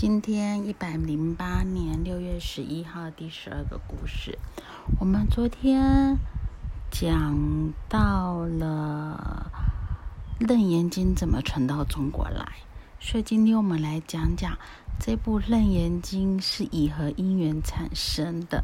今天一百零八年六月十一号第十二个故事，我们昨天讲到了《楞严经》怎么传到中国来，所以今天我们来讲讲这部《楞严经》是以何因缘产生的。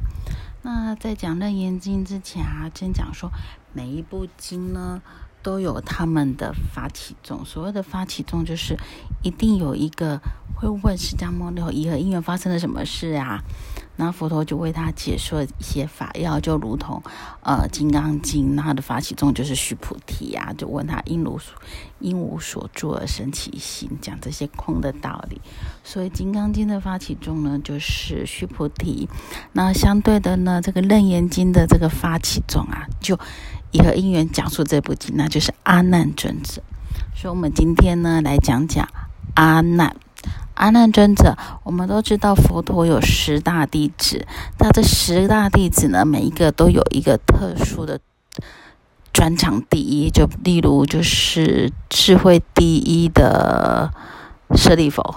那在讲《楞严经》之前啊，先讲说每一部经呢。都有他们的发起众，所谓的发起众就是一定有一个会问释迦牟尼佛以何因缘发生了什么事啊？那佛陀就为他解说一些法要，就如同呃《金刚经》，那他的发起众就是须菩提啊，就问他因如因无所住而生其心，讲这些空的道理。所以《金刚经》的发起众呢，就是须菩提。那相对的呢，这个《楞严经》的这个发起众啊，就。以和因缘讲述这部经，那就是阿难尊者。所以，我们今天呢来讲讲阿难。阿难尊者，我们都知道佛陀有十大弟子，那这十大弟子呢，每一个都有一个特殊的专长。第一，就例如就是智慧第一的舍利佛，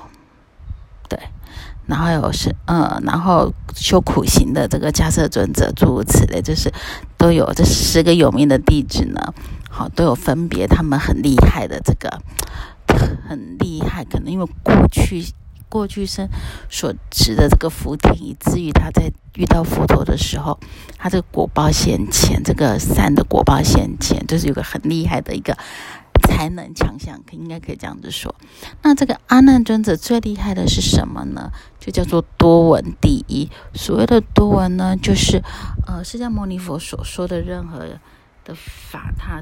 然后有是呃，然后修苦行的这个迦摄尊者，诸如此类，就是都有这十个有名的弟子呢，好都有分别，他们很厉害的这个很厉害，可能因为过去过去生所持的这个福田，以至于他在遇到佛陀的时候，他这个果报现前，这个善的果报现前，就是有个很厉害的一个。才能强项，可应该可以这样子说。那这个阿难尊者最厉害的是什么呢？就叫做多闻第一。所谓的多闻呢，就是呃，释迦牟尼佛所说的任何的法，他。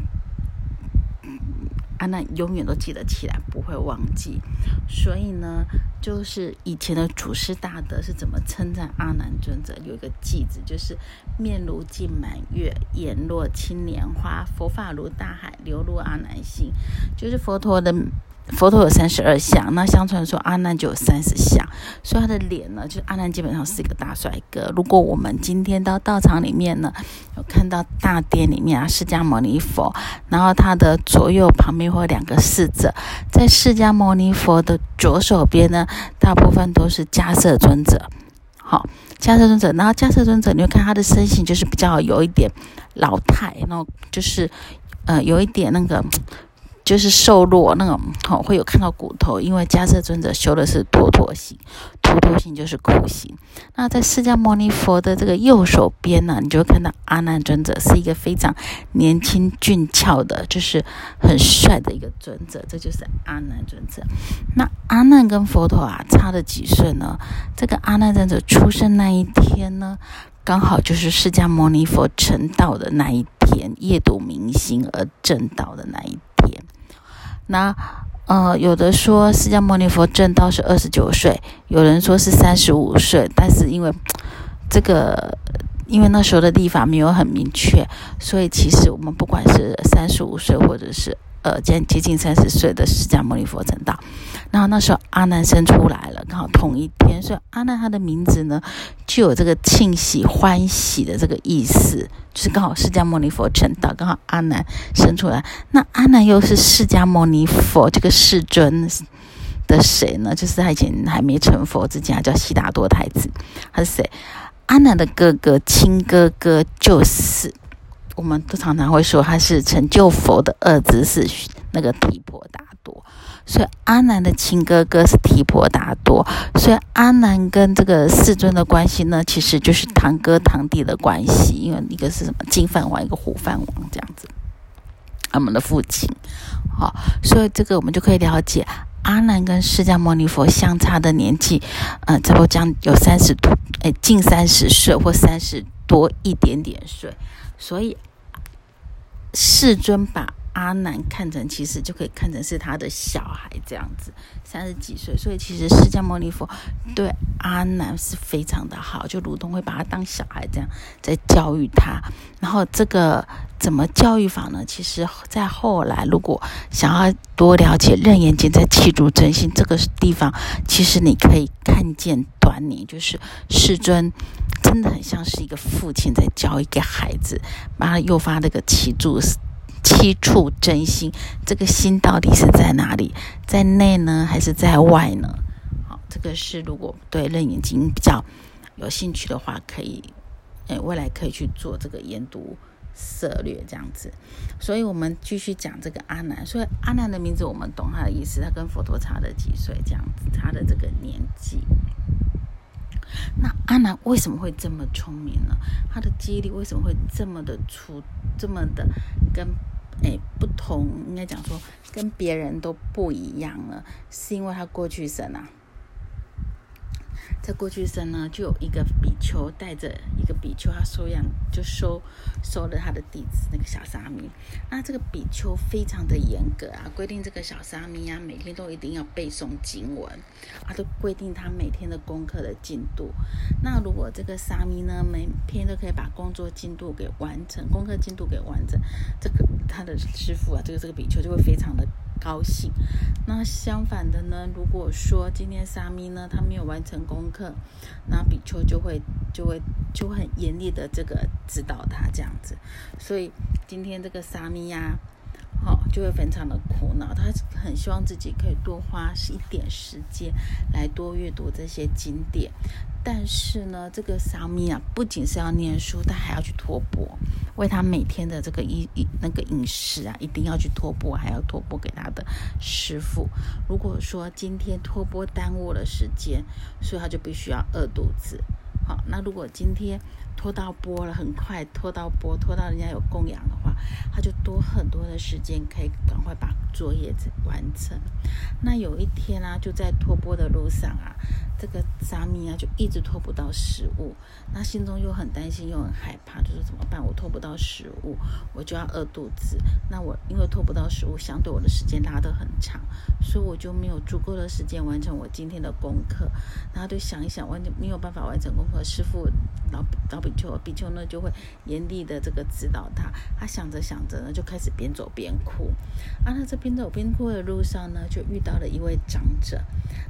阿难永远都记得起来，不会忘记。所以呢，就是以前的祖师大德是怎么称赞阿难尊者？有一个偈子，就是面如镜满月，眼若青莲花，佛法如大海，流入阿难心。就是佛陀的。佛陀有三十二相，那相传说阿难就有三十相，所以他的脸呢，就是阿难基本上是一个大帅哥。如果我们今天到道场里面呢，有看到大殿里面啊，释迦牟尼佛，然后他的左右旁边会有两个侍者，在释迦牟尼佛的左手边呢，大部分都是迦摄尊者。好，迦摄尊者，然后迦摄尊者，你会看他的身形就是比较有一点老态，然后就是呃有一点那个。就是瘦弱那种，好会有看到骨头，因为迦摄尊者修的是陀陀行，陀陀行就是苦行。那在释迦牟尼佛的这个右手边呢，你就会看到阿难尊者是一个非常年轻俊俏的，就是很帅的一个尊者，这就是阿难尊者。那阿难跟佛陀啊差了几岁呢？这个阿难尊者出生那一天呢，刚好就是释迦牟尼佛成道的那一天，夜睹明星而正道的那一天。那呃，有的说释迦牟尼佛正道是二十九岁，有人说是三十五岁，但是因为这个，因为那时候的立法没有很明确，所以其实我们不管是三十五岁或者是。呃，接接近三十岁的释迦牟尼佛成道，然后那时候阿难生出来了，刚好同一天，所以阿难他的名字呢就有这个庆喜欢喜的这个意思，就是刚好释迦牟尼佛成道，刚好阿难生出来。那阿难又是释迦牟尼佛这个世尊的谁呢？就是他以前还没成佛之前，叫悉达多太子，他是谁？阿难的哥哥亲哥哥就是。我们都常常会说他是成就佛的儿子是那个提婆达多，所以阿难的亲哥哥是提婆达多，所以阿难跟这个世尊的关系呢，其实就是堂哥堂弟的关系，因为一个是什么？金饭王，一个虎饭王这样子，他们的父亲，好，所以这个我们就可以了解阿难跟释迦牟尼佛相差的年纪，呃，差不多将有三十多，哎，近三十岁或三十多一点点岁。所以，世尊把阿难看成，其实就可以看成是他的小孩这样子，三十几岁。所以，其实释迦牟尼佛对阿难是非常的好，就如同会把他当小孩这样在教育他。然后，这个怎么教育法呢？其实，在后来，如果想要多了解《楞严经》在气足真心这个地方，其实你可以看见端倪，就是世尊。真的很像是一个父亲在教一个孩子，把他诱发那个七住七处真心，这个心到底是在哪里？在内呢，还是在外呢？好，这个是如果对认眼睛比较有兴趣的话，可以，诶，未来可以去做这个研读策略这样子。所以我们继续讲这个阿难。所以阿难的名字我们懂他的意思，他跟佛陀差了几岁这样子，他的这个年纪。那阿难为什么会这么聪明呢？他的记忆力为什么会这么的出，这么的跟诶不同？应该讲说跟别人都不一样了，是因为他过去生啊。在过去生呢，就有一个比丘带着一个比丘，他收养就收收了他的弟子那个小沙弥。那这个比丘非常的严格啊，规定这个小沙弥啊每天都一定要背诵经文，啊都规定他每天的功课的进度。那如果这个沙弥呢每天都可以把工作进度给完成，功课进度给完成，这个他的师傅啊，这个这个比丘就会非常的。高兴。那相反的呢？如果说今天沙弥呢，他没有完成功课，那比丘就会就会就会很严厉的这个指导他这样子。所以今天这个沙弥呀。好，就会非常的苦恼。他很希望自己可以多花一点时间来多阅读这些经典，但是呢，这个沙弥啊，不仅是要念书，他还要去托钵，为他每天的这个一一那个饮食啊，一定要去托钵，还要托钵给他的师傅。如果说今天托钵耽误了时间，所以他就必须要饿肚子。好，那如果今天拖到播了，很快拖到播，拖到人家有供养的话，他就多很多的时间可以赶快把作业完成。那有一天啊，就在拖播的路上啊，这个沙弥啊就一直拖不到食物，那心中又很担心又很害怕，就是怎么办？我拖不到食物，我就要饿肚子。那我因为拖不到食物，相对我的时间拉得很长，所以我就没有足够的时间完成我今天的功课。然后就想一想，完全没有办法完成功课，师傅老老比丘，比丘呢就会严厉的这个指导他。他想着想着呢，就开始边走边哭。啊，那这边走边哭的路上呢，就遇到了一位长者。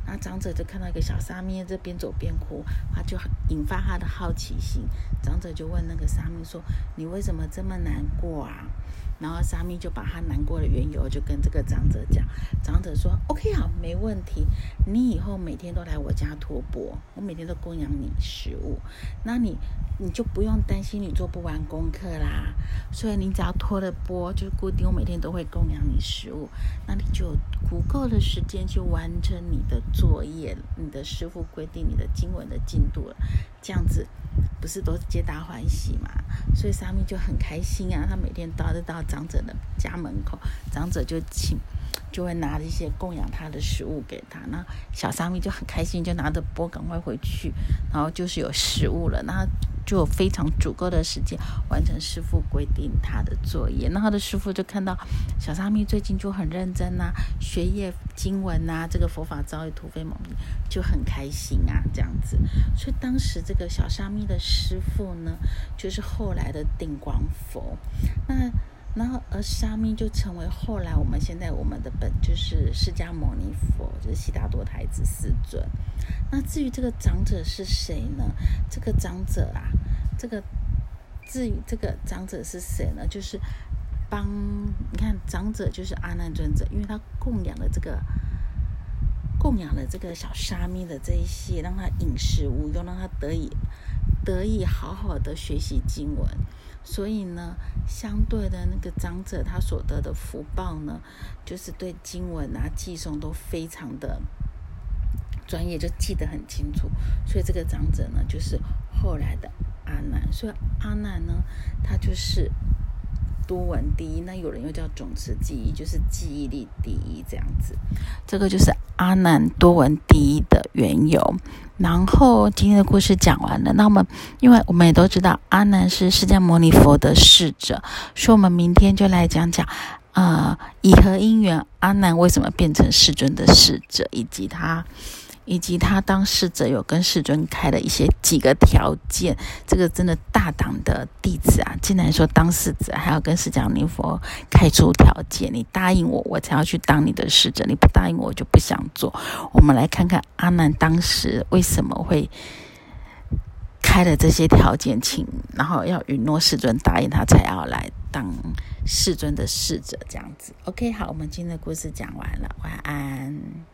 那长者就看到一个小沙弥这边走边哭，他就引发他的好奇心。长者就问那个沙弥说：“你为什么这么难过啊？”然后沙弥就把他难过的缘由就跟这个长者讲。长者说：“OK，好，没问题。你以后每天都来我家托钵，我每天都供养你食物。那你你就不用担心你做不完功课啦。所以你只要托了钵，就固定我每天都会供养你食物，那你就足够的时间去完成你的作业。你的师傅规定你的经文的进度了，这样子。”不是都皆大欢喜嘛？所以沙弥就很开心啊。他每天都要到长者的家门口，长者就请，就会拿一些供养他的食物给他。那小沙弥就很开心，就拿着钵赶快回去，然后就是有食物了。那就有非常足够的时间完成师傅规定他的作业。那他的师傅就看到小沙弥最近就很认真呐，学业经文呐，这个佛法遭遇突飞猛进，就很开心啊，这样子。所以当时这个小沙弥的师傅呢，就是后来的定光佛。那然后而沙弥就成为后来我们现在我们的本就是释迦牟尼佛，就是悉达多太子世尊。那至于这个长者是谁呢？这个长者啊，这个至于这个长者是谁呢？就是帮你看长者就是阿难尊者，因为他供养了这个供养了这个小沙弥的这一些，让他饮食无忧，让他得以得以好好的学习经文。所以呢，相对的那个长者他所得的福报呢，就是对经文啊寄诵都非常的。专业就记得很清楚，所以这个长者呢，就是后来的阿难。所以阿难呢，他就是多闻第一。那有人又叫总持记忆，就是记忆力第一这样子。这个就是阿难多闻第一的缘由。然后今天的故事讲完了。那么，因为我们也都知道阿难是释迦牟尼佛的侍者，所以我们明天就来讲讲。啊，以何因缘，阿难为什么变成世尊的侍者，以及他，以及他当侍者有跟世尊开的一些几个条件。这个真的大胆的弟子啊，竟然说当侍者还要跟释迦牟尼佛开出条件，你答应我，我才要去当你的侍者；你不答应我，我就不想做。我们来看看阿难当时为什么会开了这些条件，请然后要允诺世尊答应他，才要来当。世尊的侍者这样子，OK，好，我们今天的故事讲完了，晚安。